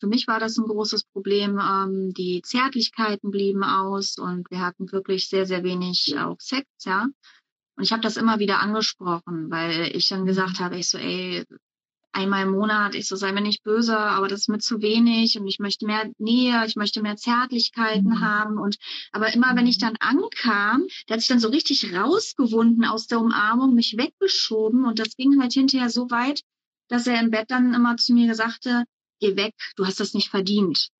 für mich war das ein großes Problem. Ähm, die Zärtlichkeiten blieben aus und wir hatten wirklich sehr, sehr wenig auch Sex, ja. Und ich habe das immer wieder angesprochen, weil ich dann gesagt habe, ich so, ey, einmal im Monat, ich so, sei mir nicht böse, aber das ist mir zu wenig und ich möchte mehr Nähe, ich möchte mehr Zärtlichkeiten mhm. haben und aber immer wenn ich dann ankam, der hat sich dann so richtig rausgewunden aus der Umarmung, mich weggeschoben und das ging halt hinterher so weit, dass er im Bett dann immer zu mir sagte, geh weg, du hast das nicht verdient.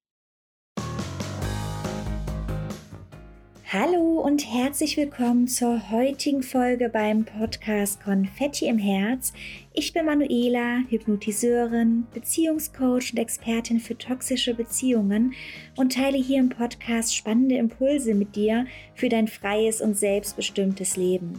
Hallo und herzlich willkommen zur heutigen Folge beim Podcast Konfetti im Herz. Ich bin Manuela, Hypnotiseurin, Beziehungscoach und Expertin für toxische Beziehungen und teile hier im Podcast spannende Impulse mit dir für dein freies und selbstbestimmtes Leben.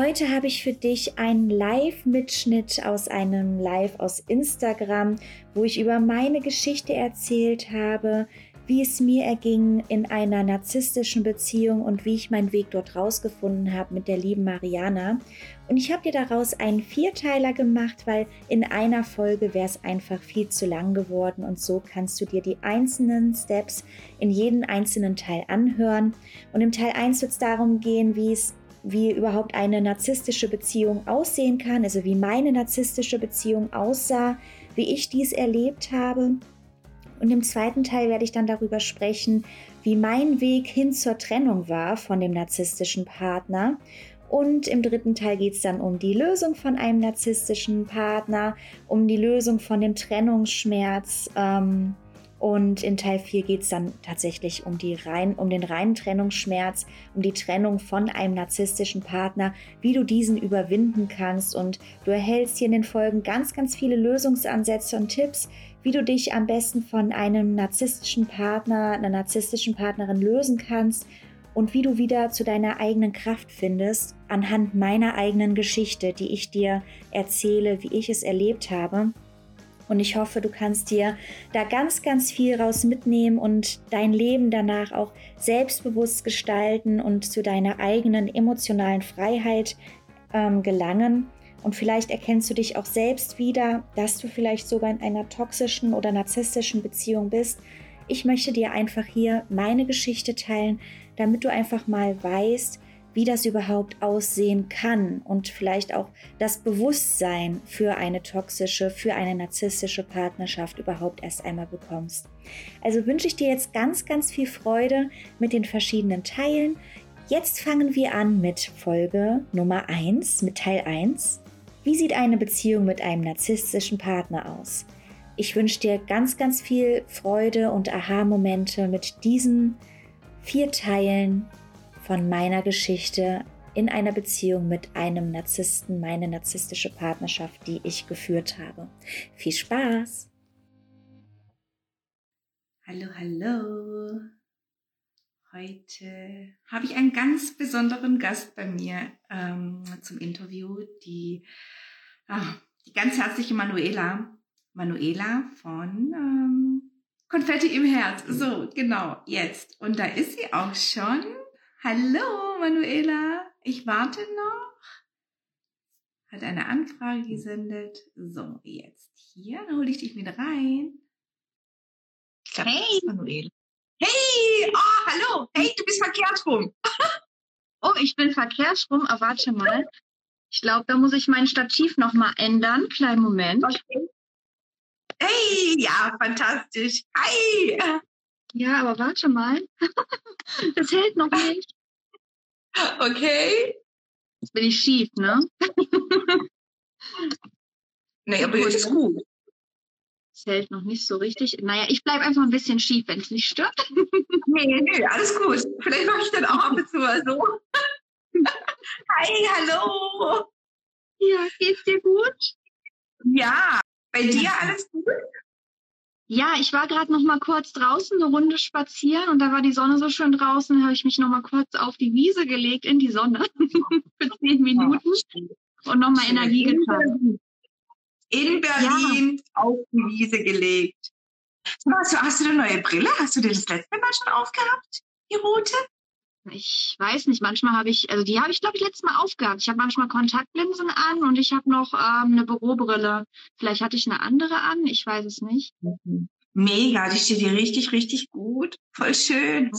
Heute habe ich für dich einen Live-Mitschnitt aus einem Live aus Instagram, wo ich über meine Geschichte erzählt habe, wie es mir erging in einer narzisstischen Beziehung und wie ich meinen Weg dort rausgefunden habe mit der lieben Mariana. Und ich habe dir daraus einen Vierteiler gemacht, weil in einer Folge wäre es einfach viel zu lang geworden und so kannst du dir die einzelnen Steps in jeden einzelnen Teil anhören. Und im Teil 1 wird es darum gehen, wie es wie überhaupt eine narzisstische Beziehung aussehen kann, also wie meine narzisstische Beziehung aussah, wie ich dies erlebt habe. Und im zweiten Teil werde ich dann darüber sprechen, wie mein Weg hin zur Trennung war von dem narzisstischen Partner. Und im dritten Teil geht es dann um die Lösung von einem narzisstischen Partner, um die Lösung von dem Trennungsschmerz. Ähm, und in Teil 4 geht es dann tatsächlich um, die rein, um den reinen Trennungsschmerz, um die Trennung von einem narzisstischen Partner, wie du diesen überwinden kannst. Und du erhältst hier in den Folgen ganz, ganz viele Lösungsansätze und Tipps, wie du dich am besten von einem narzisstischen Partner, einer narzisstischen Partnerin lösen kannst und wie du wieder zu deiner eigenen Kraft findest, anhand meiner eigenen Geschichte, die ich dir erzähle, wie ich es erlebt habe. Und ich hoffe, du kannst dir da ganz, ganz viel raus mitnehmen und dein Leben danach auch selbstbewusst gestalten und zu deiner eigenen emotionalen Freiheit ähm, gelangen. Und vielleicht erkennst du dich auch selbst wieder, dass du vielleicht sogar in einer toxischen oder narzisstischen Beziehung bist. Ich möchte dir einfach hier meine Geschichte teilen, damit du einfach mal weißt, wie das überhaupt aussehen kann und vielleicht auch das Bewusstsein für eine toxische, für eine narzisstische Partnerschaft überhaupt erst einmal bekommst. Also wünsche ich dir jetzt ganz, ganz viel Freude mit den verschiedenen Teilen. Jetzt fangen wir an mit Folge Nummer 1, mit Teil 1. Wie sieht eine Beziehung mit einem narzisstischen Partner aus? Ich wünsche dir ganz, ganz viel Freude und Aha-Momente mit diesen vier Teilen von meiner Geschichte in einer Beziehung mit einem Narzissten, meine narzisstische Partnerschaft, die ich geführt habe. Viel Spaß! Hallo, hallo! Heute habe ich einen ganz besonderen Gast bei mir ähm, zum Interview, die, ach, die ganz herzliche Manuela. Manuela von ähm, Konfetti im Herz. So, genau, jetzt. Und da ist sie auch schon. Hallo, Manuela. Ich warte noch. Hat eine Anfrage gesendet. So, jetzt hier. Dann hole ich dich mit rein. Hey, Manuela. Hey, oh, hallo. Hey, du bist verkehrt rum. oh, ich bin verkehrt rum. Aber warte mal. Ich glaube, da muss ich mein Stativ nochmal ändern. Kleinen Moment. Okay. Hey, ja, fantastisch. Hi. Ja, aber warte mal. das hält noch nicht. Okay. Jetzt bin ich schief, ne? nee, aber jetzt ist gut. Es hält noch nicht so richtig. Naja, ich bleibe einfach ein bisschen schief, wenn es nicht stört. nee, nee, alles gut. Vielleicht mache ich dann auch ab und zu mal so. Hi, hallo. Ja, geht's dir gut? Ja, bei dir alles gut? Ja, ich war gerade noch mal kurz draußen eine Runde spazieren und da war die Sonne so schön draußen, habe ich mich noch mal kurz auf die Wiese gelegt in die Sonne für zehn Minuten und noch mal Energie getankt. In Berlin ja. auf die Wiese gelegt. Hast du, hast du eine neue Brille? Hast du dir das letzte Mal schon aufgehabt, die rote? Ich weiß nicht, manchmal habe ich, also die habe ich glaube ich letztes Mal aufgehabt. Ich habe manchmal Kontaktlinsen an und ich habe noch ähm, eine Bürobrille. Vielleicht hatte ich eine andere an, ich weiß es nicht. Mega, die steht dir richtig, richtig gut. Voll schön.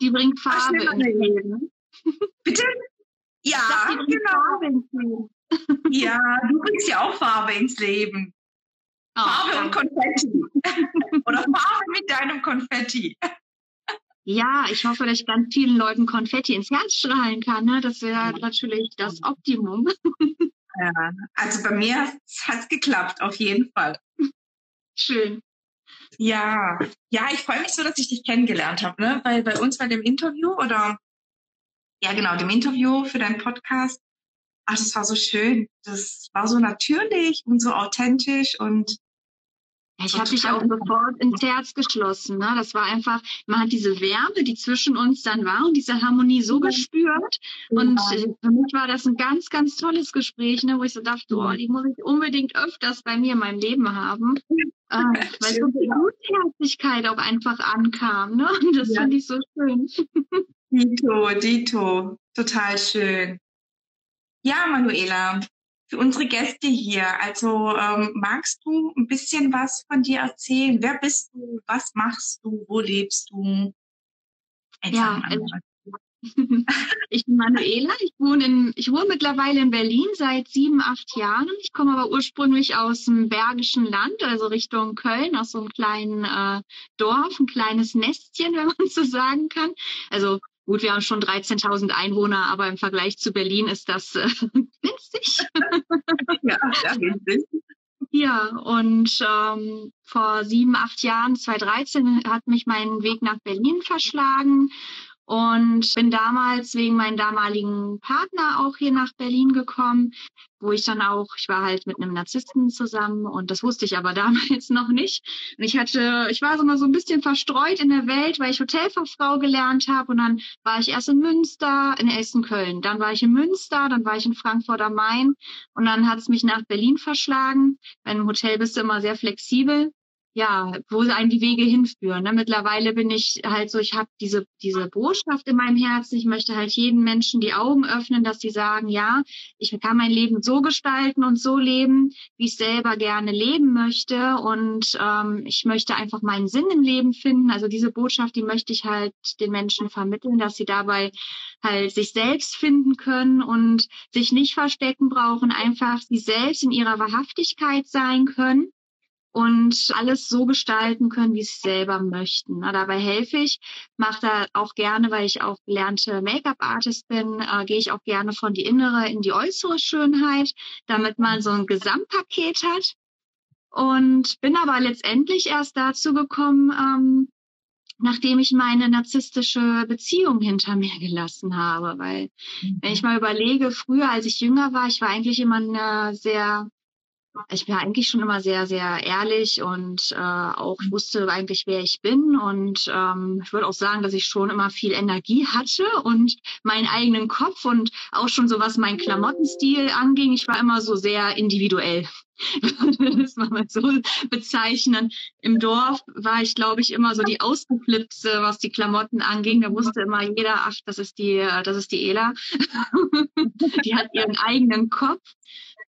Die bringt Farbe ins Leben. Bitte? Ja, dachte, genau. Ja, du bringst ja auch Farbe ins Leben. Oh, Farbe danke. und Konfetti. Oder Farbe mit deinem Konfetti. Ja, ich hoffe, dass ich ganz vielen Leuten Konfetti ins Herz strahlen kann. Ne? Das wäre natürlich das Optimum. Ja, also bei mir hat es geklappt, auf jeden Fall. Schön. Ja, ja, ich freue mich so, dass ich dich kennengelernt habe, ne? Weil bei uns bei dem Interview oder ja genau, dem Interview für deinen Podcast, ach, das war so schön. Das war so natürlich und so authentisch und ich habe dich auch sofort ins Herz geschlossen. Ne? Das war einfach, man hat diese Wärme, die zwischen uns dann war und diese Harmonie so gespürt. Und ja. für mich war das ein ganz, ganz tolles Gespräch, ne? wo ich so dachte, oh, die muss ich unbedingt öfters bei mir in meinem Leben haben. äh, weil so die Gutherzigkeit auch einfach ankam. Ne? Und das ja. finde ich so schön. Dito, Dito, total schön. Ja, Manuela, für unsere Gäste hier. Also ähm, magst du ein bisschen was von dir erzählen? Wer bist du? Was machst du? Wo lebst du? ja, also, ich bin Manuela. Ich wohne, in, ich wohne mittlerweile in Berlin seit sieben, acht Jahren. Ich komme aber ursprünglich aus dem Bergischen Land, also Richtung Köln, aus so einem kleinen äh, Dorf, ein kleines Nestchen, wenn man so sagen kann. Also Gut, wir haben schon 13.000 Einwohner, aber im Vergleich zu Berlin ist das äh, winzig. ja, ja, winzig. Ja, und ähm, vor sieben, acht Jahren, 2013, hat mich mein Weg nach Berlin verschlagen und bin damals wegen meinem damaligen Partner auch hier nach Berlin gekommen, wo ich dann auch, ich war halt mit einem Narzissten zusammen und das wusste ich aber damals noch nicht. Und ich hatte, ich war so mal so ein bisschen verstreut in der Welt, weil ich Hotelfachfrau gelernt habe und dann war ich erst in Münster, in Essen, Köln. Dann war ich in Münster, dann war ich in Frankfurt am Main und dann hat es mich nach Berlin verschlagen. Bei einem Hotel bist du immer sehr flexibel ja, wo einen die Wege hinführen. Ne? Mittlerweile bin ich halt so, ich habe diese, diese Botschaft in meinem Herzen. Ich möchte halt jedem Menschen die Augen öffnen, dass sie sagen, ja, ich kann mein Leben so gestalten und so leben, wie ich selber gerne leben möchte. Und ähm, ich möchte einfach meinen Sinn im Leben finden. Also diese Botschaft, die möchte ich halt den Menschen vermitteln, dass sie dabei halt sich selbst finden können und sich nicht verstecken brauchen, einfach sie selbst in ihrer Wahrhaftigkeit sein können und alles so gestalten können, wie sie selber möchten. Na, dabei helfe ich, mache da auch gerne, weil ich auch gelernte Make-up-Artist bin, äh, gehe ich auch gerne von die innere in die äußere Schönheit, damit man so ein Gesamtpaket hat. Und bin aber letztendlich erst dazu gekommen, ähm, nachdem ich meine narzisstische Beziehung hinter mir gelassen habe. Weil, mhm. wenn ich mal überlege, früher, als ich jünger war, ich war eigentlich immer eine sehr ich bin eigentlich schon immer sehr, sehr ehrlich und äh, auch wusste eigentlich, wer ich bin. Und ähm, ich würde auch sagen, dass ich schon immer viel Energie hatte und meinen eigenen Kopf und auch schon so was meinen Klamottenstil anging. Ich war immer so sehr individuell. das mal mal so bezeichnen. Im Dorf war ich, glaube ich, immer so die Ausgeflippte, was die Klamotten anging. Da wusste immer jeder, ach, das ist die, das ist die Ela. die hat ihren eigenen Kopf.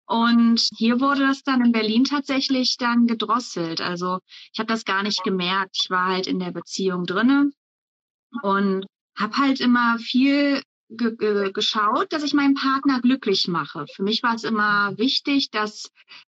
Und hier wurde das dann in Berlin tatsächlich dann gedrosselt. Also ich habe das gar nicht gemerkt. Ich war halt in der Beziehung drinne und habe halt immer viel ge ge geschaut, dass ich meinen Partner glücklich mache. Für mich war es immer wichtig, dass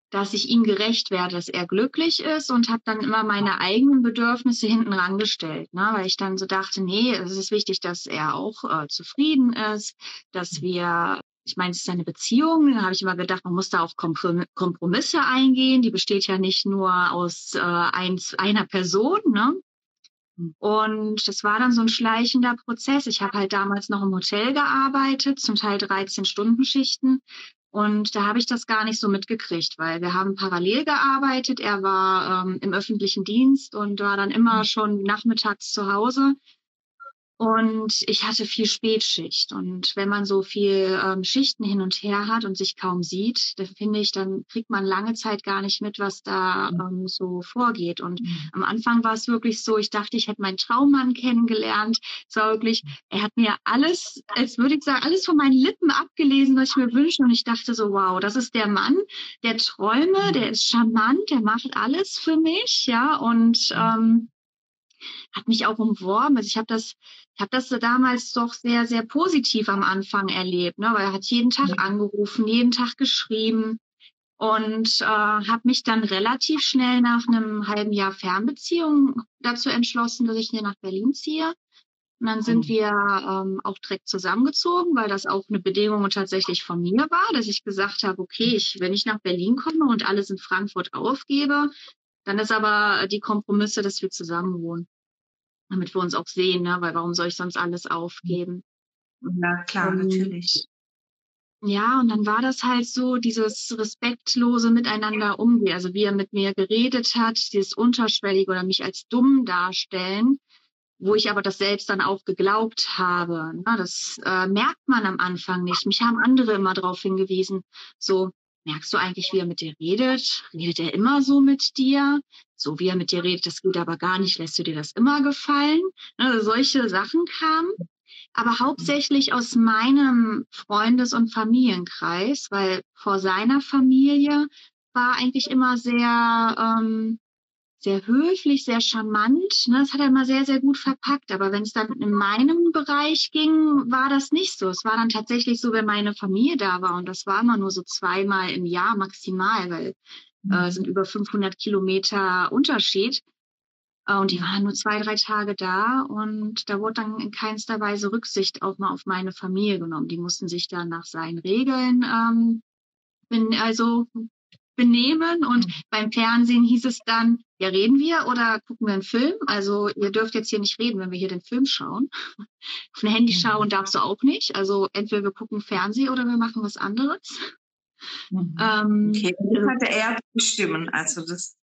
dass ich ihm gerecht werde, dass er glücklich ist und habe dann immer meine eigenen Bedürfnisse hinten rangestellt, ne? weil ich dann so dachte, nee, es ist wichtig, dass er auch äh, zufrieden ist, dass wir ich meine, es ist eine Beziehung. Da habe ich immer gedacht, man muss da auch Kompromisse eingehen. Die besteht ja nicht nur aus äh, eins, einer Person. Ne? Und das war dann so ein schleichender Prozess. Ich habe halt damals noch im Hotel gearbeitet, zum Teil 13 Stunden Schichten. Und da habe ich das gar nicht so mitgekriegt, weil wir haben parallel gearbeitet. Er war ähm, im öffentlichen Dienst und war dann immer schon nachmittags zu Hause. Und ich hatte viel Spätschicht. Und wenn man so viel ähm, Schichten hin und her hat und sich kaum sieht, dann finde ich, dann kriegt man lange Zeit gar nicht mit, was da ähm, so vorgeht. Und mhm. am Anfang war es wirklich so, ich dachte, ich hätte meinen Traummann kennengelernt. Es war wirklich, er hat mir alles, als würde ich sagen, alles von meinen Lippen abgelesen, was ich mir wünsche. Und ich dachte so, wow, das ist der Mann der Träume, der ist charmant, der macht alles für mich, ja. Und ähm, hat mich auch umworben. Also ich habe das, ich habe das damals doch sehr, sehr positiv am Anfang erlebt, ne? weil er hat jeden Tag angerufen, jeden Tag geschrieben und äh, habe mich dann relativ schnell nach einem halben Jahr Fernbeziehung dazu entschlossen, dass ich hier nach Berlin ziehe. Und dann sind mhm. wir ähm, auch direkt zusammengezogen, weil das auch eine Bedingung tatsächlich von mir war, dass ich gesagt habe, okay, ich, wenn ich nach Berlin komme und alles in Frankfurt aufgebe, dann ist aber die Kompromisse, dass wir zusammen wohnen damit wir uns auch sehen, ne? weil warum soll ich sonst alles aufgeben? Ja, klar, und, natürlich. Ja, und dann war das halt so, dieses respektlose Miteinander umgehen, also wie er mit mir geredet hat, dieses unterschwellige oder mich als dumm darstellen, wo ich aber das selbst dann auch geglaubt habe. Ne? Das äh, merkt man am Anfang nicht. Mich haben andere immer darauf hingewiesen, so, merkst du eigentlich, wie er mit dir redet? Redet er immer so mit dir? So wie er mit dir redet, das geht aber gar nicht. Lässt du dir das immer gefallen? Also solche Sachen kamen. Aber hauptsächlich aus meinem Freundes- und Familienkreis, weil vor seiner Familie war eigentlich immer sehr ähm, sehr höflich, sehr charmant. Ne? Das hat er immer sehr, sehr gut verpackt. Aber wenn es dann in meinem Bereich ging, war das nicht so. Es war dann tatsächlich so, wenn meine Familie da war. Und das war immer nur so zweimal im Jahr maximal, weil mhm. äh, sind über 500 Kilometer Unterschied. Äh, und die waren nur zwei, drei Tage da. Und da wurde dann in keinster Weise Rücksicht auch mal auf meine Familie genommen. Die mussten sich dann nach seinen Regeln ähm, bin also benehmen. Und mhm. beim Fernsehen hieß es dann, ja, reden wir oder gucken wir einen Film? Also ihr dürft jetzt hier nicht reden, wenn wir hier den Film schauen. Auf ein Handy mhm. schauen darfst du auch nicht. Also entweder wir gucken Fernsehen oder wir machen was anderes. Mhm. Ähm, okay, das hatte er zu bestimmen. Also das.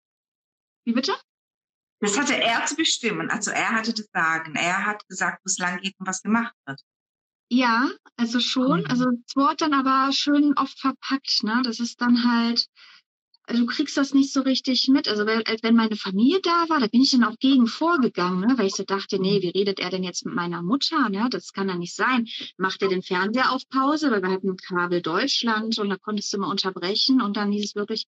Wie bitte? Das hatte er zu bestimmen. Also er hatte das Sagen. Er hat gesagt, wo es lang geht und was gemacht wird. Ja, also schon. Mhm. Also es wurde dann aber schön oft verpackt. Ne? Das ist dann halt, du kriegst das nicht so richtig mit. Also wenn meine Familie da war, da bin ich dann auch gegen vorgegangen, ne? weil ich so dachte, nee, wie redet er denn jetzt mit meiner Mutter? Ne? Das kann ja nicht sein. Macht er den Fernseher auf Pause, weil wir hatten Kabel Deutschland und da konntest du mal unterbrechen und dann hieß es wirklich,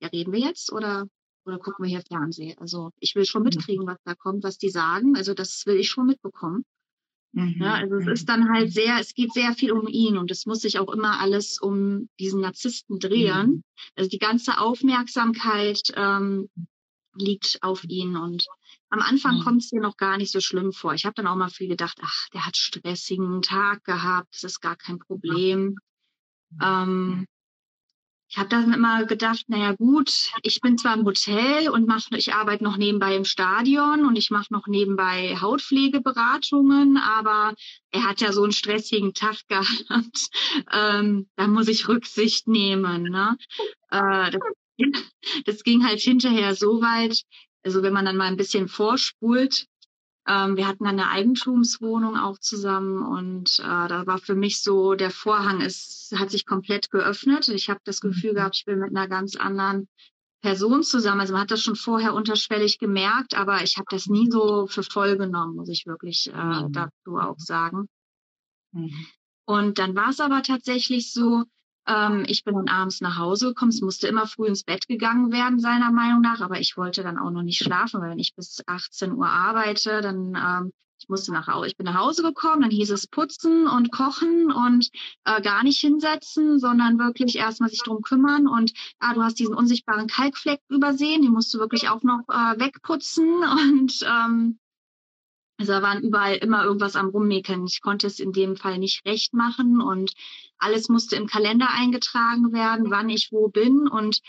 ja, reden wir jetzt oder, oder gucken wir hier Fernsehen? Also ich will schon mitkriegen, was da kommt, was die sagen. Also das will ich schon mitbekommen. Mhm. Ja, also es ist dann halt sehr, es geht sehr viel um ihn und es muss sich auch immer alles um diesen Narzissten drehen. Mhm. Also die ganze Aufmerksamkeit ähm, liegt auf ihn und am Anfang mhm. kommt es dir noch gar nicht so schlimm vor. Ich habe dann auch mal viel gedacht, ach, der hat stressigen Tag gehabt, das ist gar kein Problem. Ähm, ich habe dann immer gedacht, naja gut, ich bin zwar im Hotel und mach, ich arbeite noch nebenbei im Stadion und ich mache noch nebenbei Hautpflegeberatungen, aber er hat ja so einen stressigen Tag gehabt. Ähm, da muss ich Rücksicht nehmen. Ne? Äh, das, das ging halt hinterher so weit, also wenn man dann mal ein bisschen vorspult, ähm, wir hatten eine Eigentumswohnung auch zusammen und äh, da war für mich so, der Vorhang ist, hat sich komplett geöffnet. Ich habe das Gefühl mhm. gehabt, ich bin mit einer ganz anderen Person zusammen. Also man hat das schon vorher unterschwellig gemerkt, aber ich habe das nie so für voll genommen, muss ich wirklich äh, mhm. dazu auch sagen. Mhm. Und dann war es aber tatsächlich so, ähm, ich bin dann abends nach Hause gekommen. Es musste immer früh ins Bett gegangen werden, seiner Meinung nach. Aber ich wollte dann auch noch nicht schlafen, weil wenn ich bis 18 Uhr arbeite, dann ähm, ich musste nach Hause, ich bin nach Hause gekommen, dann hieß es putzen und kochen und äh, gar nicht hinsetzen, sondern wirklich erstmal sich drum kümmern und ah, du hast diesen unsichtbaren Kalkfleck übersehen, den musst du wirklich auch noch äh, wegputzen und ähm, also da waren überall immer irgendwas am Rummäkeln. Ich konnte es in dem Fall nicht recht machen und alles musste im Kalender eingetragen werden, wann ich wo bin. Und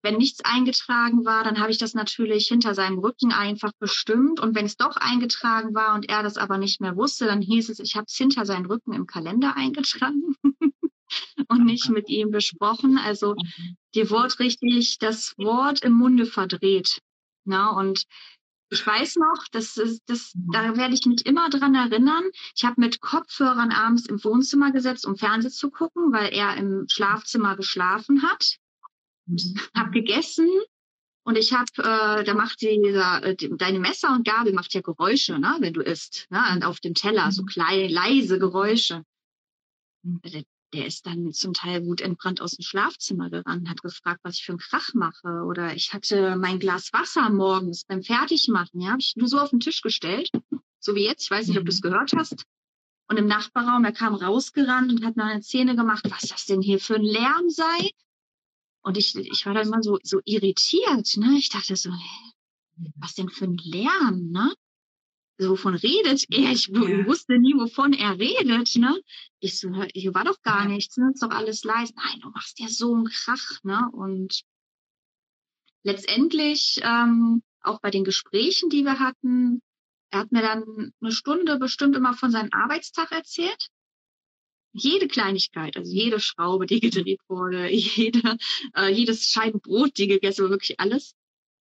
wenn nichts eingetragen war, dann habe ich das natürlich hinter seinem Rücken einfach bestimmt. Und wenn es doch eingetragen war und er das aber nicht mehr wusste, dann hieß es, ich habe es hinter seinen Rücken im Kalender eingetragen und nicht mit ihm besprochen. Also dir wurde richtig das Wort im Munde verdreht. Na, und Ich weiß noch, das ist, das, da werde ich mich immer dran erinnern. Ich habe mit Kopfhörern abends im Wohnzimmer gesetzt, um Fernsehen zu gucken, weil er im Schlafzimmer geschlafen hat. Mhm. Hab gegessen und ich habe, äh, da macht dieser, äh, deine Messer und Gabel macht ja Geräusche, ne, wenn du isst, ne, und auf dem Teller so mhm. kleine, leise Geräusche. Mhm. Der, ist dann zum Teil wutentbrannt aus dem Schlafzimmer gerannt, hat gefragt, was ich für einen Krach mache. Oder ich hatte mein Glas Wasser morgens beim Fertigmachen, ja, habe ich nur so auf den Tisch gestellt, so wie jetzt. Ich weiß nicht, ob du es gehört hast. Und im Nachbarraum, er kam rausgerannt und hat mir eine Szene gemacht, was das denn hier für ein Lärm sei. Und ich, ich war dann immer so, so irritiert, ne? Ich dachte so, hä, was denn für ein Lärm, ne? So, wovon redet er? Ich ja. wusste nie, wovon er redet, ne? Ich so, hier war doch gar nichts, ne? Ist doch alles leise. Nein, du machst ja so einen Krach, ne? Und letztendlich, ähm, auch bei den Gesprächen, die wir hatten, er hat mir dann eine Stunde bestimmt immer von seinem Arbeitstag erzählt jede Kleinigkeit, also jede Schraube, die gedreht wurde, jede, äh, jedes Scheibenbrot, die gegessen wurde, wirklich alles.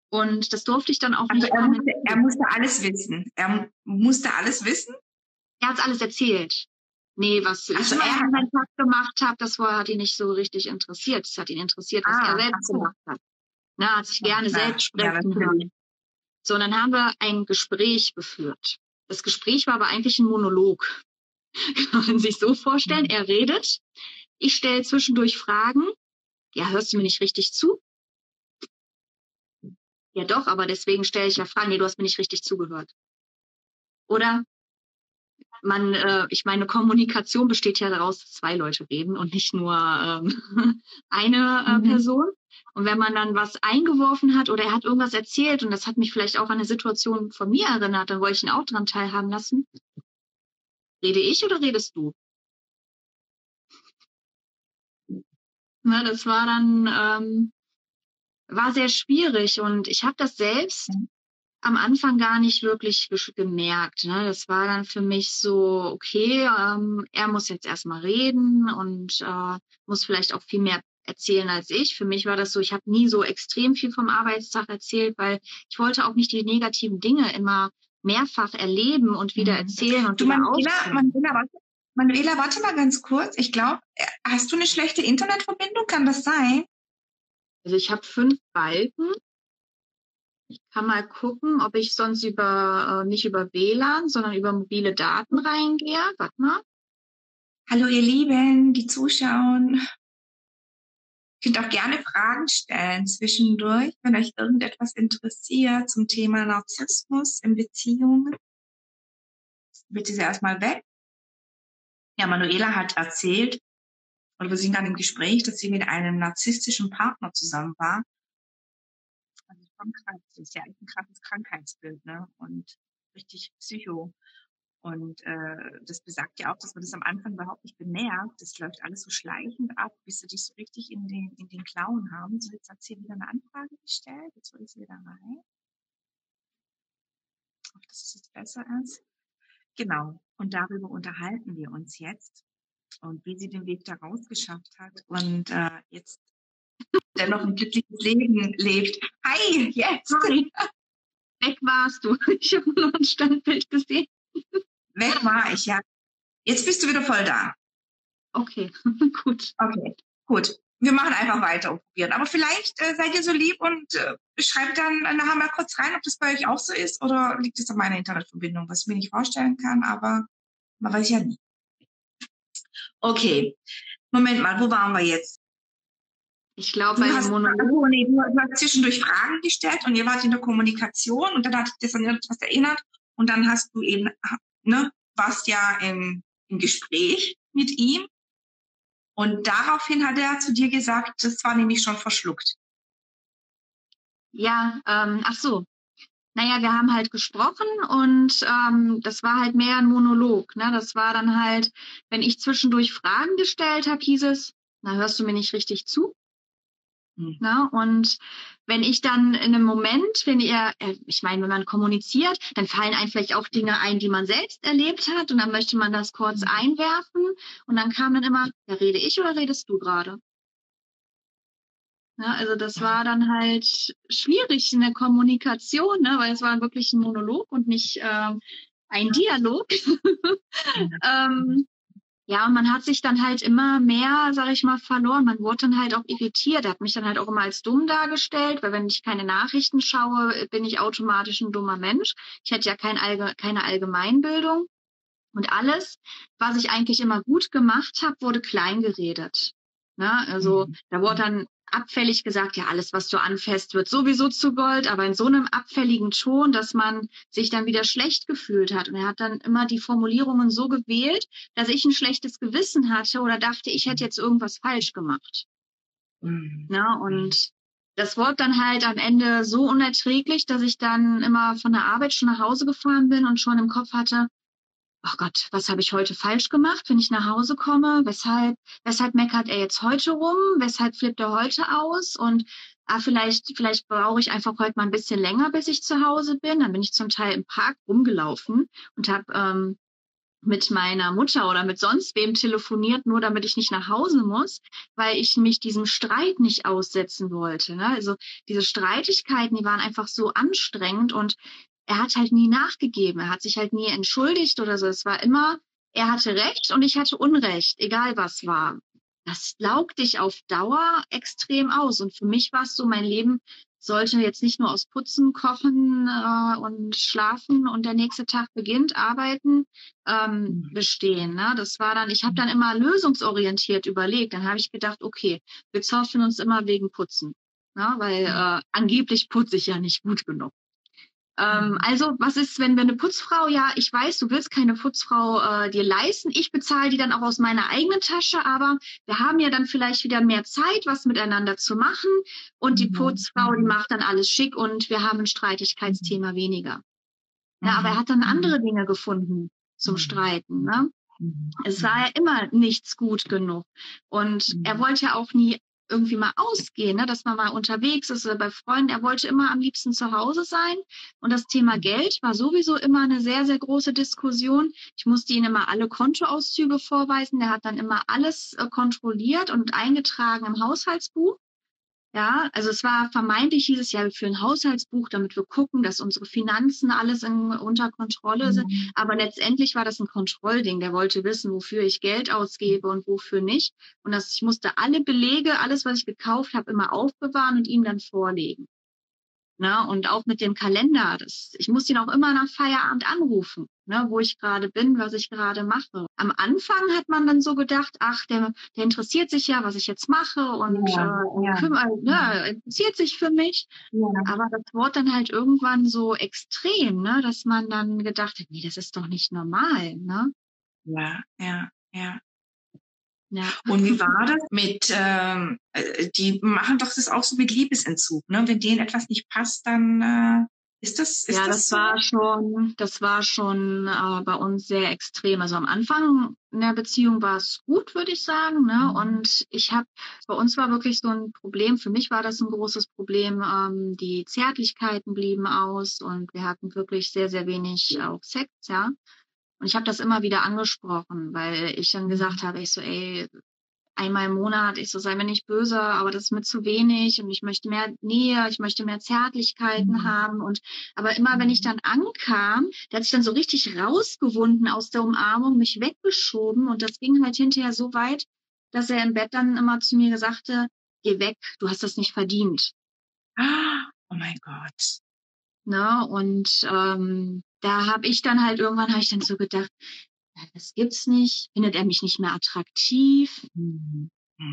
Und das durfte ich dann auch also nicht. Er musste, er musste alles wissen. Er musste alles wissen? Er hat alles erzählt. Nee, was also ich er an seinem Tag gemacht habe, das war, hat ihn nicht so richtig interessiert. Es hat ihn interessiert, was ah, er selbst so. gemacht hat. Na, hat sich gerne ja, selbst sprechen ja, hören. So, und dann haben wir ein Gespräch geführt. Das Gespräch war aber eigentlich ein Monolog. Kann man sich so vorstellen, mhm. er redet, ich stelle zwischendurch Fragen. Ja, hörst du mir nicht richtig zu? Ja doch, aber deswegen stelle ich ja Fragen. Nee, du hast mir nicht richtig zugehört. Oder man, äh, ich meine, Kommunikation besteht ja daraus, dass zwei Leute reden und nicht nur ähm, eine äh, mhm. Person. Und wenn man dann was eingeworfen hat oder er hat irgendwas erzählt und das hat mich vielleicht auch an eine Situation von mir erinnert, dann wollte ich ihn auch dran teilhaben lassen. Rede ich oder redest du? Na, das war dann, ähm, war sehr schwierig und ich habe das selbst am Anfang gar nicht wirklich gemerkt. Ne? Das war dann für mich so, okay, ähm, er muss jetzt erstmal reden und äh, muss vielleicht auch viel mehr erzählen als ich. Für mich war das so, ich habe nie so extrem viel vom Arbeitstag erzählt, weil ich wollte auch nicht die negativen Dinge immer mehrfach erleben und wieder mhm. erzählen und du, wieder Manuela, Manuela, warte, Manuela, warte mal ganz kurz. Ich glaube, äh, hast du eine schlechte Internetverbindung? Kann das sein? Also ich habe fünf Balken. Ich kann mal gucken, ob ich sonst über äh, nicht über WLAN, sondern über mobile Daten reingehe. Warte mal. Hallo ihr Lieben, die zuschauen. Ihr könnt auch gerne Fragen stellen zwischendurch, wenn euch irgendetwas interessiert zum Thema Narzissmus in Beziehungen. Bitte sie erstmal weg. Ja, Manuela hat erzählt, oder wir sind dann im Gespräch, dass sie mit einem narzisstischen Partner zusammen war. Also schon krass, das ist ja eigentlich ein krasses Krankheitsbild, ne? Und richtig psycho. Und äh, das besagt ja auch, dass man das am Anfang überhaupt nicht bemerkt. Das läuft alles so schleichend ab, bis sie dich so richtig in den, in den Klauen haben. So, jetzt hat sie wieder eine Anfrage gestellt. Jetzt hole ich sie wieder rein. Ob das jetzt besser ist. Genau. Und darüber unterhalten wir uns jetzt. Und wie sie den Weg da rausgeschafft hat. Und äh, jetzt dennoch ein glückliches Leben lebt. Hi, jetzt! Hi. Weg warst du. Ich habe nur ein Standbild gesehen. Weg war ich, ja. Jetzt bist du wieder voll da. Okay, gut. Okay, gut. Wir machen einfach weiter und probieren. Aber vielleicht äh, seid ihr so lieb und äh, schreibt dann nachher mal kurz rein, ob das bei euch auch so ist oder liegt es an meiner Internetverbindung, was ich mir nicht vorstellen kann, aber man weiß ja nie. Okay, Moment mal, wo waren wir jetzt? Ich glaube, bei Monolog. Oh, nee, du, hast zwischendurch Fragen gestellt und ihr wart in der Kommunikation und dann hat das an etwas erinnert und dann hast du eben ne, warst ja im, im Gespräch mit ihm. Und daraufhin hat er zu dir gesagt, das war nämlich schon verschluckt. Ja, ähm, ach so. Naja, wir haben halt gesprochen und ähm, das war halt mehr ein Monolog. Ne? Das war dann halt, wenn ich zwischendurch Fragen gestellt habe, hieß es, na, hörst du mir nicht richtig zu? Mhm. Ne? Und wenn ich dann in einem Moment, wenn ihr, äh, ich meine, wenn man kommuniziert, dann fallen einem vielleicht auch Dinge ein, die man selbst erlebt hat und dann möchte man das kurz mhm. einwerfen und dann kam dann immer, ja, rede ich oder redest du gerade? Ne? Also das war dann halt schwierig in der Kommunikation, ne? weil es war wirklich ein Monolog und nicht ähm, ein Dialog. ähm, ja, und man hat sich dann halt immer mehr, sag ich mal, verloren. Man wurde dann halt auch irritiert. Er hat mich dann halt auch immer als dumm dargestellt, weil wenn ich keine Nachrichten schaue, bin ich automatisch ein dummer Mensch. Ich hätte ja kein Allge keine Allgemeinbildung. Und alles, was ich eigentlich immer gut gemacht habe, wurde klein geredet. Ne? Also mhm. da wurde dann abfällig gesagt, ja, alles, was du anfasst, wird sowieso zu Gold, aber in so einem abfälligen Ton, dass man sich dann wieder schlecht gefühlt hat. Und er hat dann immer die Formulierungen so gewählt, dass ich ein schlechtes Gewissen hatte oder dachte, ich hätte jetzt irgendwas falsch gemacht. Mhm. Na, und das wurde dann halt am Ende so unerträglich, dass ich dann immer von der Arbeit schon nach Hause gefahren bin und schon im Kopf hatte, ach Gott, was habe ich heute falsch gemacht, wenn ich nach Hause komme? Weshalb, weshalb meckert er jetzt heute rum? Weshalb flippt er heute aus? Und ah, vielleicht, vielleicht brauche ich einfach heute mal ein bisschen länger, bis ich zu Hause bin. Dann bin ich zum Teil im Park rumgelaufen und habe ähm, mit meiner Mutter oder mit sonst wem telefoniert, nur damit ich nicht nach Hause muss, weil ich mich diesem Streit nicht aussetzen wollte. Ne? Also diese Streitigkeiten, die waren einfach so anstrengend und er hat halt nie nachgegeben, er hat sich halt nie entschuldigt oder so. Es war immer, er hatte Recht und ich hatte Unrecht, egal was war. Das laugt dich auf Dauer extrem aus. Und für mich war es so, mein Leben sollte jetzt nicht nur aus Putzen, Kochen äh, und Schlafen und der nächste Tag beginnt, Arbeiten ähm, mhm. bestehen. Ne? Das war dann, ich habe dann immer lösungsorientiert überlegt. Dann habe ich gedacht, okay, wir zoffen uns immer wegen Putzen. Ne? Weil äh, angeblich putze ich ja nicht gut genug. Ähm, mhm. also, was ist, wenn wir eine Putzfrau, ja, ich weiß, du willst keine Putzfrau äh, dir leisten, ich bezahle die dann auch aus meiner eigenen Tasche, aber wir haben ja dann vielleicht wieder mehr Zeit, was miteinander zu machen und die mhm. Putzfrau, die macht dann alles schick und wir haben ein Streitigkeitsthema weniger. Ja, aber er hat dann mhm. andere Dinge gefunden zum Streiten. Ne? Es war ja immer nichts gut genug. Und er wollte ja auch nie irgendwie mal ausgehen, ne? dass man mal unterwegs ist oder bei Freunden. Er wollte immer am liebsten zu Hause sein. Und das Thema Geld war sowieso immer eine sehr, sehr große Diskussion. Ich musste ihm immer alle Kontoauszüge vorweisen. Der hat dann immer alles äh, kontrolliert und eingetragen im Haushaltsbuch. Ja, also es war vermeintlich hieß es ja, wir führen ein Haushaltsbuch, damit wir gucken, dass unsere Finanzen alles in, unter Kontrolle sind. Mhm. Aber letztendlich war das ein Kontrollding. Der wollte wissen, wofür ich Geld ausgebe und wofür nicht. Und das, ich musste alle Belege, alles, was ich gekauft habe, immer aufbewahren und ihm dann vorlegen. Ne? Und auch mit dem Kalender. Das, ich muss ihn auch immer nach Feierabend anrufen, ne? wo ich gerade bin, was ich gerade mache. Am Anfang hat man dann so gedacht, ach, der, der interessiert sich ja, was ich jetzt mache und ja, äh, ja. Kümmert, ne, interessiert sich für mich. Ja. Aber das wurde dann halt irgendwann so extrem, ne? dass man dann gedacht hat, nee, das ist doch nicht normal. Ne? Ja, ja, ja. Ja. Und wie war das mit, ähm, äh, die machen doch das auch so mit Liebesentzug, ne? Wenn denen etwas nicht passt, dann äh, ist das. Ist ja, das, das so? war schon, das war schon äh, bei uns sehr extrem. Also am Anfang in der Beziehung war es gut, würde ich sagen. Ne? Mhm. Und ich habe, bei uns war wirklich so ein Problem. Für mich war das ein großes Problem. Ähm, die Zärtlichkeiten blieben aus und wir hatten wirklich sehr, sehr wenig auch Sex, ja. Und ich habe das immer wieder angesprochen, weil ich dann gesagt habe, ich so, ey, einmal im Monat, ich so, sei mir nicht böse, aber das ist mir zu wenig und ich möchte mehr Nähe, ich möchte mehr Zärtlichkeiten mhm. haben und aber immer wenn ich dann ankam, der hat sich dann so richtig rausgewunden aus der Umarmung, mich weggeschoben und das ging halt hinterher so weit, dass er im Bett dann immer zu mir sagte, geh weg, du hast das nicht verdient. Ah, oh mein Gott. Ne? Und ähm, da habe ich dann halt irgendwann habe ich dann so gedacht, das gibt's nicht. Findet er mich nicht mehr attraktiv? Mhm.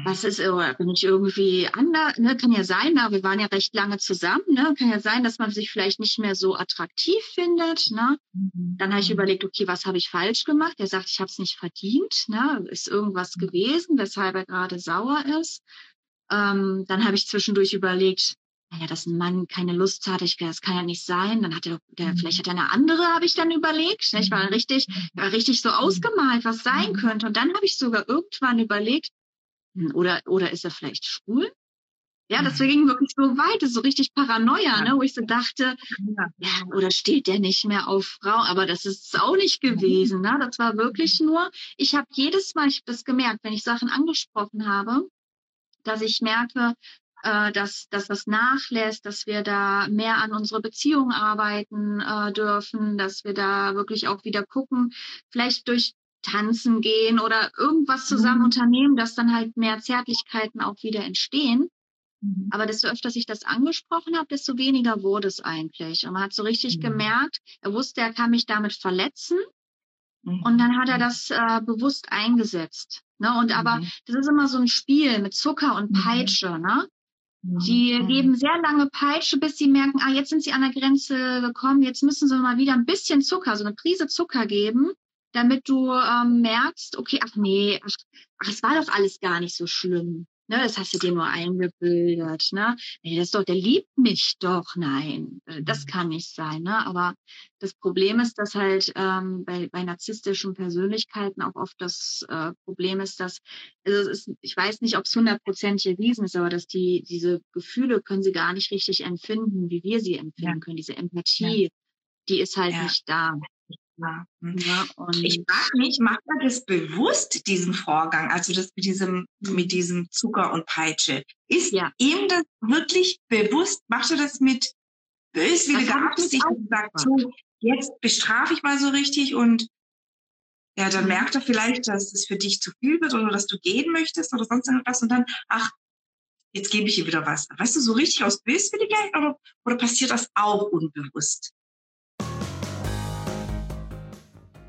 Was ist, oder bin ich irgendwie anders? Ne? Kann ja sein, aber wir waren ja recht lange zusammen. Ne? Kann ja sein, dass man sich vielleicht nicht mehr so attraktiv findet. Ne? Mhm. Dann habe ich überlegt, okay, was habe ich falsch gemacht? Er sagt, ich habe es nicht verdient. Ne? Ist irgendwas mhm. gewesen, weshalb er gerade sauer ist. Ähm, dann habe ich zwischendurch überlegt, naja, dass ein Mann keine Lust hat, ich, das kann ja nicht sein. Dann hat er, der, mhm. vielleicht hat er eine andere, habe ich dann überlegt. Ich war mhm. richtig, war richtig so ausgemalt, was sein mhm. könnte. Und dann habe ich sogar irgendwann überlegt, hm, oder, oder ist er vielleicht schwul? Ja, das ging wirklich so weit, das ist so richtig Paranoia, ne, wo ich so dachte, ja, oder steht der nicht mehr auf Frau? Aber das ist auch nicht gewesen, ne? Das war wirklich nur, ich habe jedes Mal, ich habe das gemerkt, wenn ich Sachen angesprochen habe, dass ich merke, äh, dass, dass das nachlässt, dass wir da mehr an unsere Beziehung arbeiten äh, dürfen, dass wir da wirklich auch wieder gucken, vielleicht durch Tanzen gehen oder irgendwas zusammen mhm. unternehmen, dass dann halt mehr Zärtlichkeiten auch wieder entstehen. Mhm. Aber desto öfter ich das angesprochen habe, desto weniger wurde es eigentlich. Und man hat so richtig mhm. gemerkt, er wusste, er kann mich damit verletzen. Und dann hat er mhm. das äh, bewusst eingesetzt. Ne? Und aber mhm. das ist immer so ein Spiel mit Zucker und Peitsche. Ne? Die geben sehr lange Peitsche, bis sie merken, ah, jetzt sind sie an der Grenze gekommen, jetzt müssen sie mal wieder ein bisschen Zucker, so eine Prise Zucker geben, damit du ähm, merkst, okay, ach nee, ach, ach, es war doch alles gar nicht so schlimm. Ne, das hast du dir nur eingebildet. Ne? Nee, das doch, der liebt mich doch. Nein, äh, das mhm. kann nicht sein. Ne? Aber das Problem ist, dass halt ähm, bei, bei narzisstischen Persönlichkeiten auch oft das äh, Problem ist, dass, also es ist, ich weiß nicht, ob es hundertprozentig erwiesen ist, aber dass die, diese Gefühle können sie gar nicht richtig empfinden, wie wir sie empfinden ja. können. Diese Empathie, ja. die ist halt ja. nicht da. Ja. Mhm. ja ich frage mich, macht er das bewusst, diesen Vorgang, also das mit diesem, mit diesem Zucker und Peitsche? Ist ja. ihm das wirklich bewusst? Macht er das mit böswilliger Absicht und sagt, so, jetzt bestrafe ich mal so richtig und ja, dann mhm. merkt er vielleicht, dass es für dich zu viel wird oder dass du gehen möchtest oder sonst irgendwas und dann, ach, jetzt gebe ich ihr wieder was. Weißt du, so richtig aus Böswilligkeit oder, oder passiert das auch unbewusst?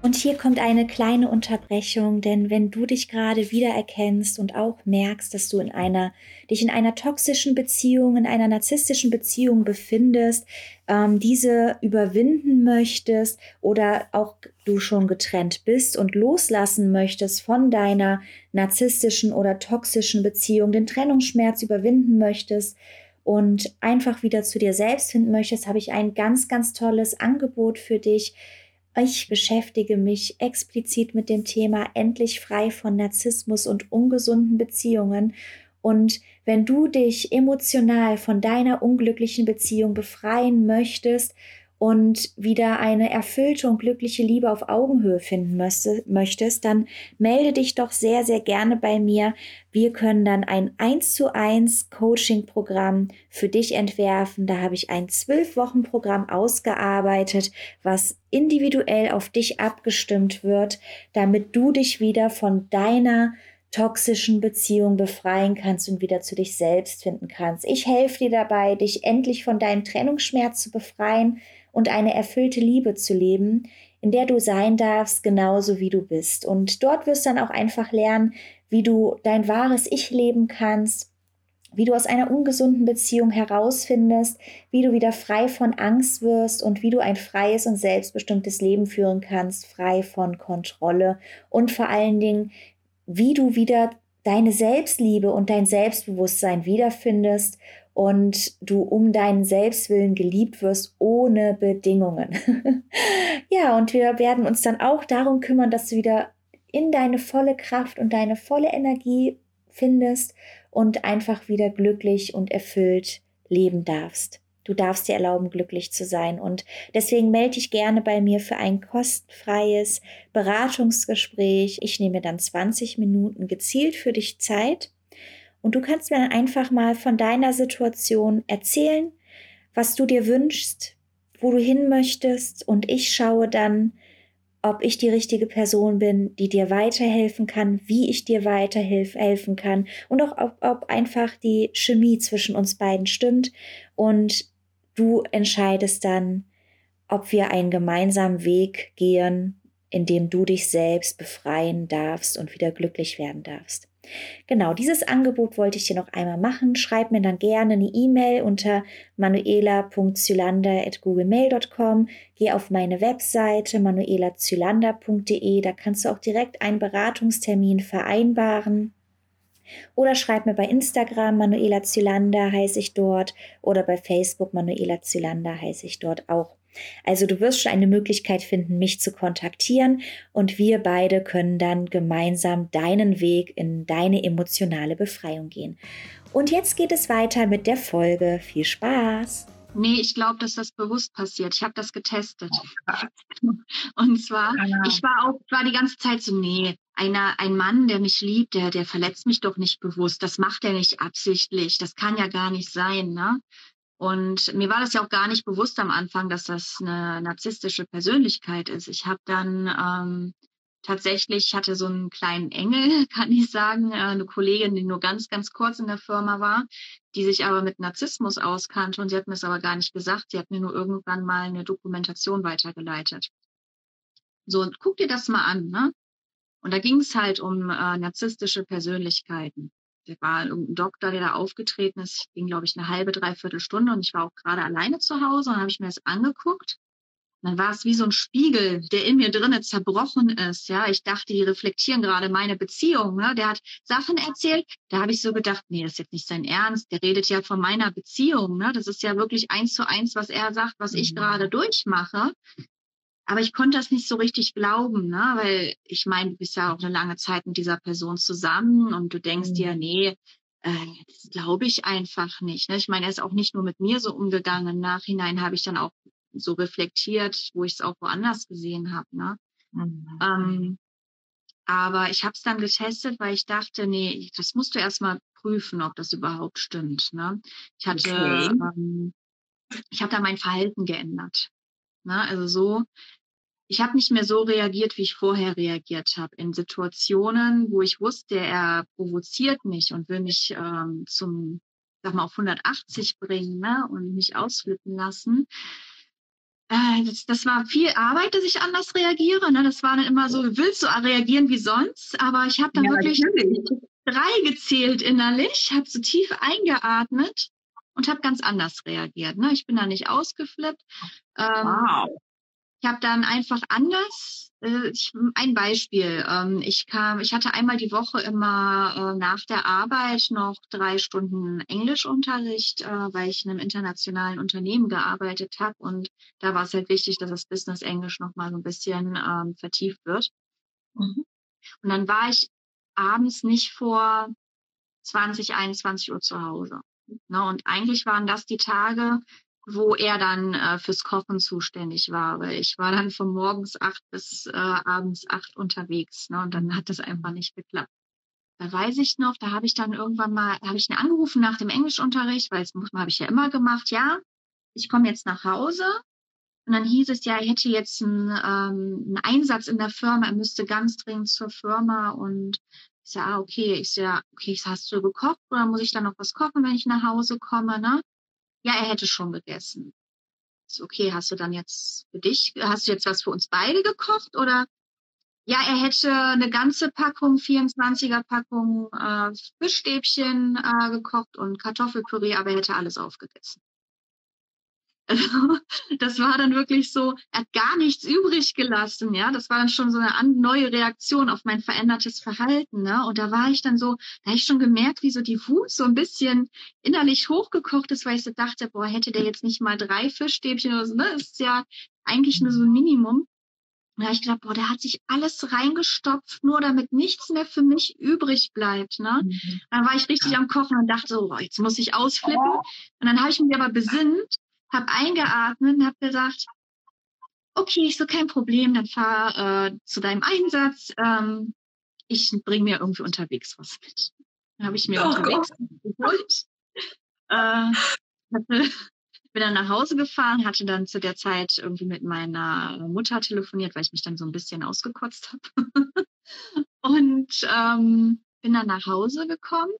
Und hier kommt eine kleine Unterbrechung, denn wenn du dich gerade wiedererkennst und auch merkst, dass du in einer, dich in einer toxischen Beziehung, in einer narzisstischen Beziehung befindest, ähm, diese überwinden möchtest oder auch du schon getrennt bist und loslassen möchtest von deiner narzisstischen oder toxischen Beziehung, den Trennungsschmerz überwinden möchtest, und einfach wieder zu dir selbst finden möchtest, habe ich ein ganz, ganz tolles Angebot für dich ich beschäftige mich explizit mit dem Thema endlich frei von Narzissmus und ungesunden Beziehungen. Und wenn du dich emotional von deiner unglücklichen Beziehung befreien möchtest und wieder eine erfüllte und glückliche Liebe auf Augenhöhe finden möchtest, dann melde dich doch sehr, sehr gerne bei mir. Wir können dann ein 1 zu 1 Coaching-Programm für dich entwerfen. Da habe ich ein 12-Wochen-Programm ausgearbeitet, was individuell auf dich abgestimmt wird, damit du dich wieder von deiner toxischen Beziehung befreien kannst und wieder zu dich selbst finden kannst. Ich helfe dir dabei, dich endlich von deinem Trennungsschmerz zu befreien, und eine erfüllte Liebe zu leben, in der du sein darfst, genauso wie du bist. Und dort wirst du dann auch einfach lernen, wie du dein wahres Ich leben kannst, wie du aus einer ungesunden Beziehung herausfindest, wie du wieder frei von Angst wirst und wie du ein freies und selbstbestimmtes Leben führen kannst, frei von Kontrolle und vor allen Dingen, wie du wieder deine Selbstliebe und dein Selbstbewusstsein wiederfindest und du um deinen Selbstwillen geliebt wirst ohne Bedingungen. ja, und wir werden uns dann auch darum kümmern, dass du wieder in deine volle Kraft und deine volle Energie findest und einfach wieder glücklich und erfüllt leben darfst. Du darfst dir erlauben, glücklich zu sein. Und deswegen melde dich gerne bei mir für ein kostenfreies Beratungsgespräch. Ich nehme dann 20 Minuten gezielt für dich Zeit und du kannst mir dann einfach mal von deiner Situation erzählen, was du dir wünschst, wo du hin möchtest. Und ich schaue dann, ob ich die richtige Person bin, die dir weiterhelfen kann, wie ich dir weiterhelfen kann und auch ob, ob einfach die Chemie zwischen uns beiden stimmt. Und du entscheidest dann, ob wir einen gemeinsamen Weg gehen, in dem du dich selbst befreien darfst und wieder glücklich werden darfst. Genau, dieses Angebot wollte ich dir noch einmal machen. Schreib mir dann gerne eine E-Mail unter manuela.zylander.googlemail.com. Geh auf meine Webseite manuelazylander.de. Da kannst du auch direkt einen Beratungstermin vereinbaren. Oder schreib mir bei Instagram Manuela Zylander heiße ich dort oder bei Facebook Manuela Zylander heiße ich dort auch. Also du wirst schon eine Möglichkeit finden, mich zu kontaktieren und wir beide können dann gemeinsam deinen Weg in deine emotionale Befreiung gehen. Und jetzt geht es weiter mit der Folge. Viel Spaß! Nee, ich glaube, dass das bewusst passiert. Ich habe das getestet. Und zwar, ich war auch, war die ganze Zeit so, nee, einer, ein Mann, der mich liebt, der, der verletzt mich doch nicht bewusst. Das macht er nicht absichtlich. Das kann ja gar nicht sein, ne? Und mir war das ja auch gar nicht bewusst am Anfang, dass das eine narzisstische Persönlichkeit ist. Ich habe dann ähm, tatsächlich, ich hatte so einen kleinen Engel, kann ich sagen, äh, eine Kollegin, die nur ganz, ganz kurz in der Firma war, die sich aber mit Narzissmus auskannte und sie hat mir es aber gar nicht gesagt. Sie hat mir nur irgendwann mal eine Dokumentation weitergeleitet. So, und guck dir das mal an, ne? Und da ging es halt um äh, narzisstische Persönlichkeiten der war irgendein Doktor, der da aufgetreten ist. Ging, glaube ich, eine halbe, dreiviertel Stunde und ich war auch gerade alleine zu Hause und habe ich mir das angeguckt. Und dann war es wie so ein Spiegel, der in mir drinnen zerbrochen ist. Ja, ich dachte, die reflektieren gerade meine Beziehung. Ne? Der hat Sachen erzählt, da habe ich so gedacht, nee, das ist jetzt nicht sein Ernst. Der redet ja von meiner Beziehung. Ne? Das ist ja wirklich eins zu eins, was er sagt, was ich mhm. gerade durchmache. Aber ich konnte das nicht so richtig glauben, ne? weil ich meine, du bist ja auch eine lange Zeit mit dieser Person zusammen und du denkst mhm. dir, nee, äh, das glaube ich einfach nicht. Ne? Ich meine, er ist auch nicht nur mit mir so umgegangen. Im Nachhinein habe ich dann auch so reflektiert, wo ich es auch woanders gesehen habe. Ne? Mhm. Ähm, aber ich habe es dann getestet, weil ich dachte, nee, das musst du erstmal prüfen, ob das überhaupt stimmt. Ne? Ich hatte, okay. ähm, ich habe da mein Verhalten geändert. Ne? Also so, ich habe nicht mehr so reagiert, wie ich vorher reagiert habe. In Situationen, wo ich wusste, er provoziert mich und will mich ähm, zum, sag mal, auf 180 bringen ne? und mich ausflippen lassen. Äh, das, das war viel Arbeit, dass ich anders reagiere. Ne? Das war dann immer so, willst du reagieren wie sonst? Aber ich habe dann ja, wirklich natürlich. drei gezählt innerlich, habe so tief eingeatmet und habe ganz anders reagiert. Ne? Ich bin da nicht ausgeflippt. Ähm, wow. Ich habe dann einfach anders, äh, ich, ein Beispiel. Ähm, ich kam, ich hatte einmal die Woche immer äh, nach der Arbeit noch drei Stunden Englischunterricht, äh, weil ich in einem internationalen Unternehmen gearbeitet habe und da war es halt wichtig, dass das Business Englisch noch mal so ein bisschen ähm, vertieft wird. Mhm. Und dann war ich abends nicht vor 20, 21 Uhr zu Hause. Ne? Und eigentlich waren das die Tage, wo er dann äh, fürs Kochen zuständig war. Weil ich war dann von morgens acht bis äh, abends acht unterwegs. Ne? Und dann hat das einfach nicht geklappt. Da weiß ich noch, da habe ich dann irgendwann mal, habe ich ihn angerufen nach dem Englischunterricht, weil das habe ich ja immer gemacht, ja, ich komme jetzt nach Hause. Und dann hieß es ja, er hätte jetzt einen, ähm, einen Einsatz in der Firma, er müsste ganz dringend zur Firma und ich sage, ah, okay, ich sage, okay, hast du gekocht oder muss ich dann noch was kochen, wenn ich nach Hause komme, ne? Ja, er hätte schon gegessen. Ist okay, hast du dann jetzt für dich, hast du jetzt was für uns beide gekocht oder? Ja, er hätte eine ganze Packung, 24er Packung äh, Fischstäbchen äh, gekocht und Kartoffelpüree, aber er hätte alles aufgegessen. Also, das war dann wirklich so, er hat gar nichts übrig gelassen, ja. Das war dann schon so eine neue Reaktion auf mein verändertes Verhalten, ne. Und da war ich dann so, da habe ich schon gemerkt, wie so die Wut so ein bisschen innerlich hochgekocht ist, weil ich so dachte, boah, hätte der jetzt nicht mal drei Fischstäbchen oder so, ne. Das ist ja eigentlich nur so ein Minimum. Und da habe ich gedacht, boah, der hat sich alles reingestopft, nur damit nichts mehr für mich übrig bleibt. Ne? Mhm. Dann war ich richtig am Kochen und dachte so, boah, jetzt muss ich ausflippen. Und dann habe ich mich aber besinnt habe eingeatmet und habe gesagt, okay, ist so kein Problem, dann fahr äh, zu deinem Einsatz. Ähm, ich bringe mir irgendwie unterwegs was mit. Dann habe ich mir oh unterwegs geholt. Äh, hatte, bin dann nach Hause gefahren, hatte dann zu der Zeit irgendwie mit meiner Mutter telefoniert, weil ich mich dann so ein bisschen ausgekotzt habe. und ähm, bin dann nach Hause gekommen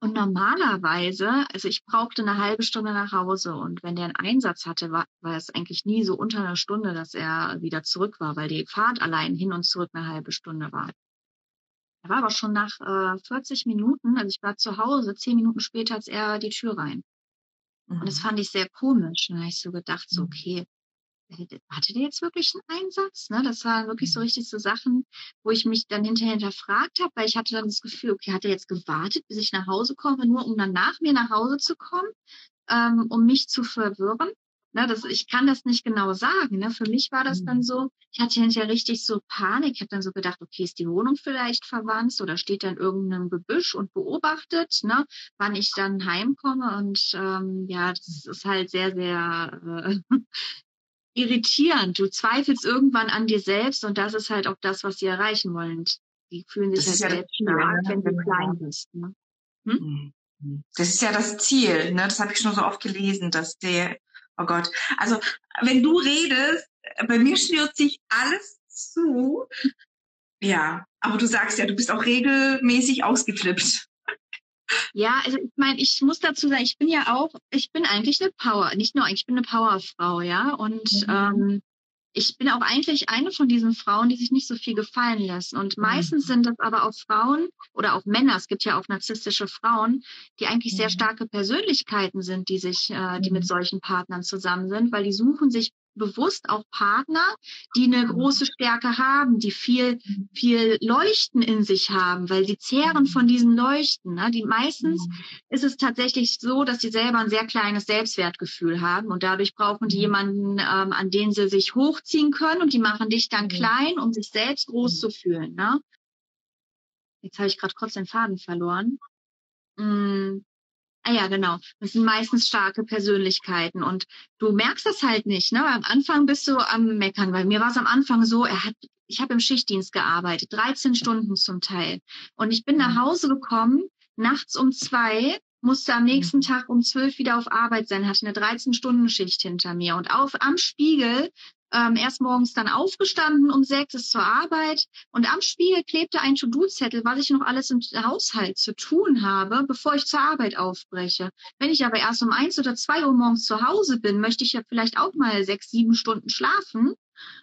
und normalerweise, also ich brauchte eine halbe Stunde nach Hause und wenn der einen Einsatz hatte, war, war es eigentlich nie so unter einer Stunde, dass er wieder zurück war, weil die Fahrt allein hin und zurück eine halbe Stunde war. Er war aber schon nach äh, 40 Minuten, also ich war zu Hause, zehn Minuten später als er die Tür rein. Mhm. Und das mhm. fand ich sehr komisch. Und da habe ich so gedacht, so, mhm. okay, hatte der jetzt wirklich einen Einsatz? Ne? Das waren wirklich so mhm. richtig so Sachen, wo ich mich dann hinterher hinterfragt habe, weil ich hatte dann das Gefühl, okay, hat er jetzt gewartet, bis ich nach Hause komme, nur um dann nach mir nach Hause zu kommen, ähm, um mich zu verwirren? Ne, das, ich kann das nicht genau sagen. Ne? Für mich war das dann mhm. so, ich hatte hinterher richtig so Panik. Ich habe dann so gedacht, okay, ist die Wohnung vielleicht verwandt oder steht da in irgendeinem Gebüsch und beobachtet, ne, wann ich dann heimkomme. Und ähm, ja, das ist halt sehr, sehr äh, irritierend. Du zweifelst irgendwann an dir selbst und das ist halt auch das, was sie erreichen wollen. Die fühlen sich halt ja selbst stark, ne? wenn du klein bist. Ne? Hm? Mhm. Das ist ja das Ziel, ne? Das habe ich schon so oft gelesen, dass der, oh Gott, also wenn du redest, bei mir schnürt sich alles zu. Ja, aber du sagst ja, du bist auch regelmäßig ausgeflippt. Ja, also ich meine, ich muss dazu sagen, ich bin ja auch, ich bin eigentlich eine Power, nicht nur, ich bin eine Powerfrau, ja. Und mhm. ähm, ich bin auch eigentlich eine von diesen Frauen, die sich nicht so viel gefallen lassen. Und meistens mhm. sind das aber auch Frauen oder auch Männer, es gibt ja auch narzisstische Frauen, die eigentlich sehr mhm. starke Persönlichkeiten sind, die sich, äh, die mit mhm. solchen Partnern zusammen sind, weil die suchen sich bewusst auch Partner, die eine große Stärke haben, die viel, viel Leuchten in sich haben, weil sie zehren von diesen Leuchten. Ne? Die meistens ist es tatsächlich so, dass sie selber ein sehr kleines Selbstwertgefühl haben und dadurch brauchen die jemanden, ähm, an den sie sich hochziehen können und die machen dich dann klein, um sich selbst groß zu fühlen. Ne? Jetzt habe ich gerade kurz den Faden verloren. Hm. Ah ja, genau. Das sind meistens starke Persönlichkeiten und du merkst das halt nicht. Ne? Am Anfang bist du am Meckern, weil mir war es am Anfang so, er hat, ich habe im Schichtdienst gearbeitet, 13 Stunden zum Teil. Und ich bin nach mhm. Hause gekommen, nachts um zwei, musste am nächsten mhm. Tag um zwölf wieder auf Arbeit sein, hatte eine 13-Stunden-Schicht hinter mir. Und auf am Spiegel ähm, erst morgens dann aufgestanden um sechs, ist zur Arbeit und am Spiegel klebte ein To-Do-Zettel, was ich noch alles im Haushalt zu tun habe, bevor ich zur Arbeit aufbreche. Wenn ich aber erst um eins oder zwei Uhr morgens zu Hause bin, möchte ich ja vielleicht auch mal sechs, sieben Stunden schlafen.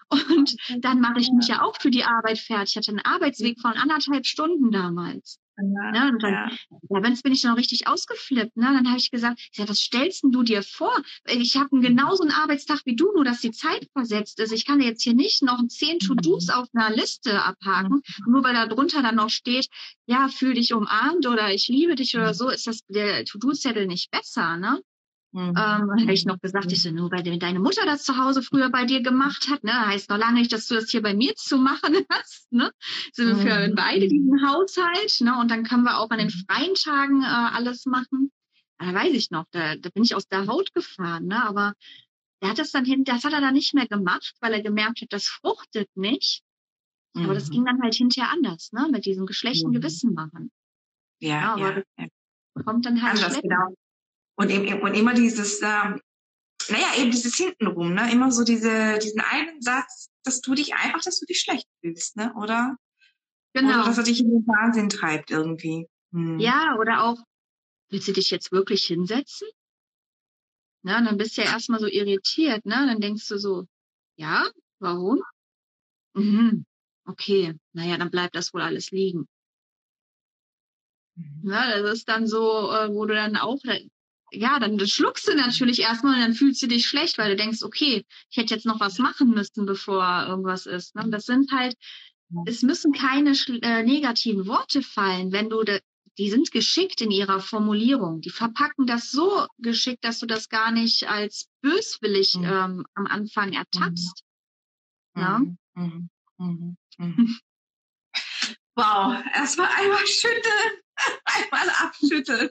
Und dann mache ich mich ja auch für die Arbeit fertig. Ich hatte einen Arbeitsweg von anderthalb Stunden damals. Ja, ne? Und dann, ja. ja, wenn bin ich dann auch richtig ausgeflippt. Ne? Dann habe ich gesagt, ja, was stellst denn du dir vor? Ich habe genauso einen Arbeitstag wie du, nur dass die Zeit versetzt ist. Ich kann jetzt hier nicht noch zehn To-Dos auf einer Liste abhaken, nur weil da drunter dann noch steht, ja, fühl dich umarmt oder ich liebe dich oder so, ist das der To-Do-Zettel nicht besser, ne? Mhm. Ähm, habe ich noch gesagt, ich so, nur weil deine Mutter das zu Hause früher bei dir gemacht hat, ne, heißt noch lange nicht, dass du das hier bei mir zu machen hast, ne? Sind wir für mhm. beide diesen Haushalt, ne? Und dann können wir auch an den mhm. freien Tagen äh, alles machen. Da weiß ich noch, da, da bin ich aus der Haut gefahren, ne? Aber der hat das dann hin, das hat er dann nicht mehr gemacht, weil er gemerkt hat, das fruchtet nicht. Mhm. Aber das ging dann halt hinterher anders, ne? Mit diesem geschlechten mhm. Gewissen machen. Ja, ja aber ja, das kommt dann halt anders, genau. Und, eben, und immer dieses, ähm, naja, eben dieses hintenrum, ne? Immer so diese, diesen einen Satz, dass du dich einfach, dass du dich schlecht fühlst, ne? Oder? Genau. Oder dass er dich in den Wahnsinn treibt irgendwie. Hm. Ja, oder auch, willst du dich jetzt wirklich hinsetzen? Na, dann bist du ja erstmal so irritiert, ne? Dann denkst du so, ja, warum? Mhm. Okay, naja, dann bleibt das wohl alles liegen. Mhm. Na, das ist dann so, äh, wo du dann auch ja, dann schluckst du natürlich erstmal und dann fühlst du dich schlecht, weil du denkst, okay, ich hätte jetzt noch was machen müssen, bevor irgendwas ist. Ne? Das sind halt, es müssen keine äh, negativen Worte fallen, wenn du, de, die sind geschickt in ihrer Formulierung. Die verpacken das so geschickt, dass du das gar nicht als böswillig mhm. ähm, am Anfang ertappst. Mhm. Ja? Mhm. mhm. mhm. wow, erstmal einmal schütteln, einmal abschütteln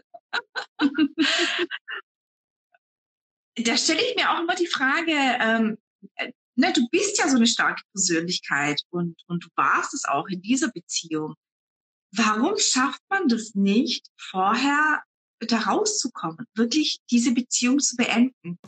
da stelle ich mir auch immer die Frage, ähm, äh, ne, du bist ja so eine starke Persönlichkeit und, und du warst es auch in dieser Beziehung. Warum schafft man das nicht, vorher da rauszukommen, wirklich diese Beziehung zu beenden?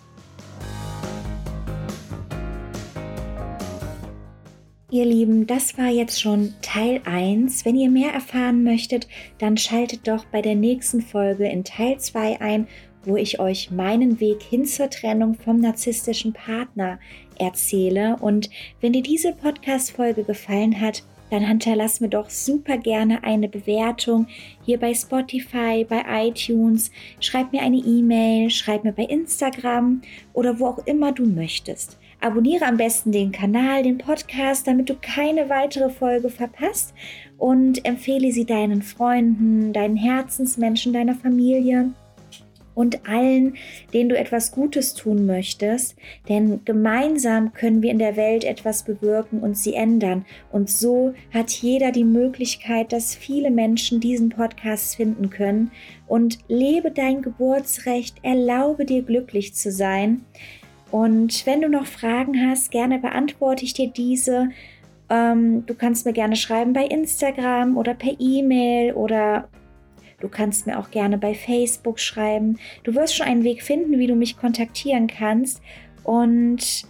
Ihr Lieben, das war jetzt schon Teil 1. Wenn ihr mehr erfahren möchtet, dann schaltet doch bei der nächsten Folge in Teil 2 ein, wo ich euch meinen Weg hin zur Trennung vom narzisstischen Partner erzähle. Und wenn dir diese Podcast-Folge gefallen hat, dann hinterlass mir doch super gerne eine Bewertung hier bei Spotify, bei iTunes. Schreib mir eine E-Mail, schreib mir bei Instagram oder wo auch immer du möchtest. Abonniere am besten den Kanal, den Podcast, damit du keine weitere Folge verpasst und empfehle sie deinen Freunden, deinen Herzensmenschen, deiner Familie und allen, denen du etwas Gutes tun möchtest. Denn gemeinsam können wir in der Welt etwas bewirken und sie ändern. Und so hat jeder die Möglichkeit, dass viele Menschen diesen Podcast finden können. Und lebe dein Geburtsrecht, erlaube dir glücklich zu sein. Und wenn du noch Fragen hast, gerne beantworte ich dir diese. Ähm, du kannst mir gerne schreiben bei Instagram oder per E-Mail oder du kannst mir auch gerne bei Facebook schreiben. Du wirst schon einen Weg finden, wie du mich kontaktieren kannst. Und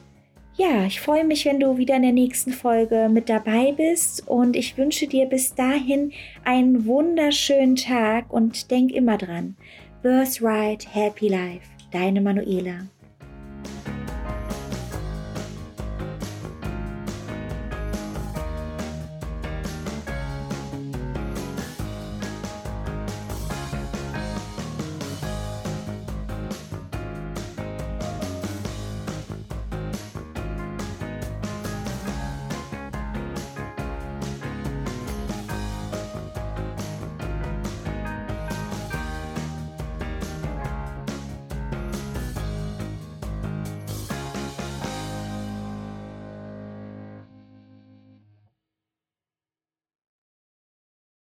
ja, ich freue mich, wenn du wieder in der nächsten Folge mit dabei bist und ich wünsche dir bis dahin einen wunderschönen Tag und denk immer dran. Birthright Happy Life. Deine Manuela.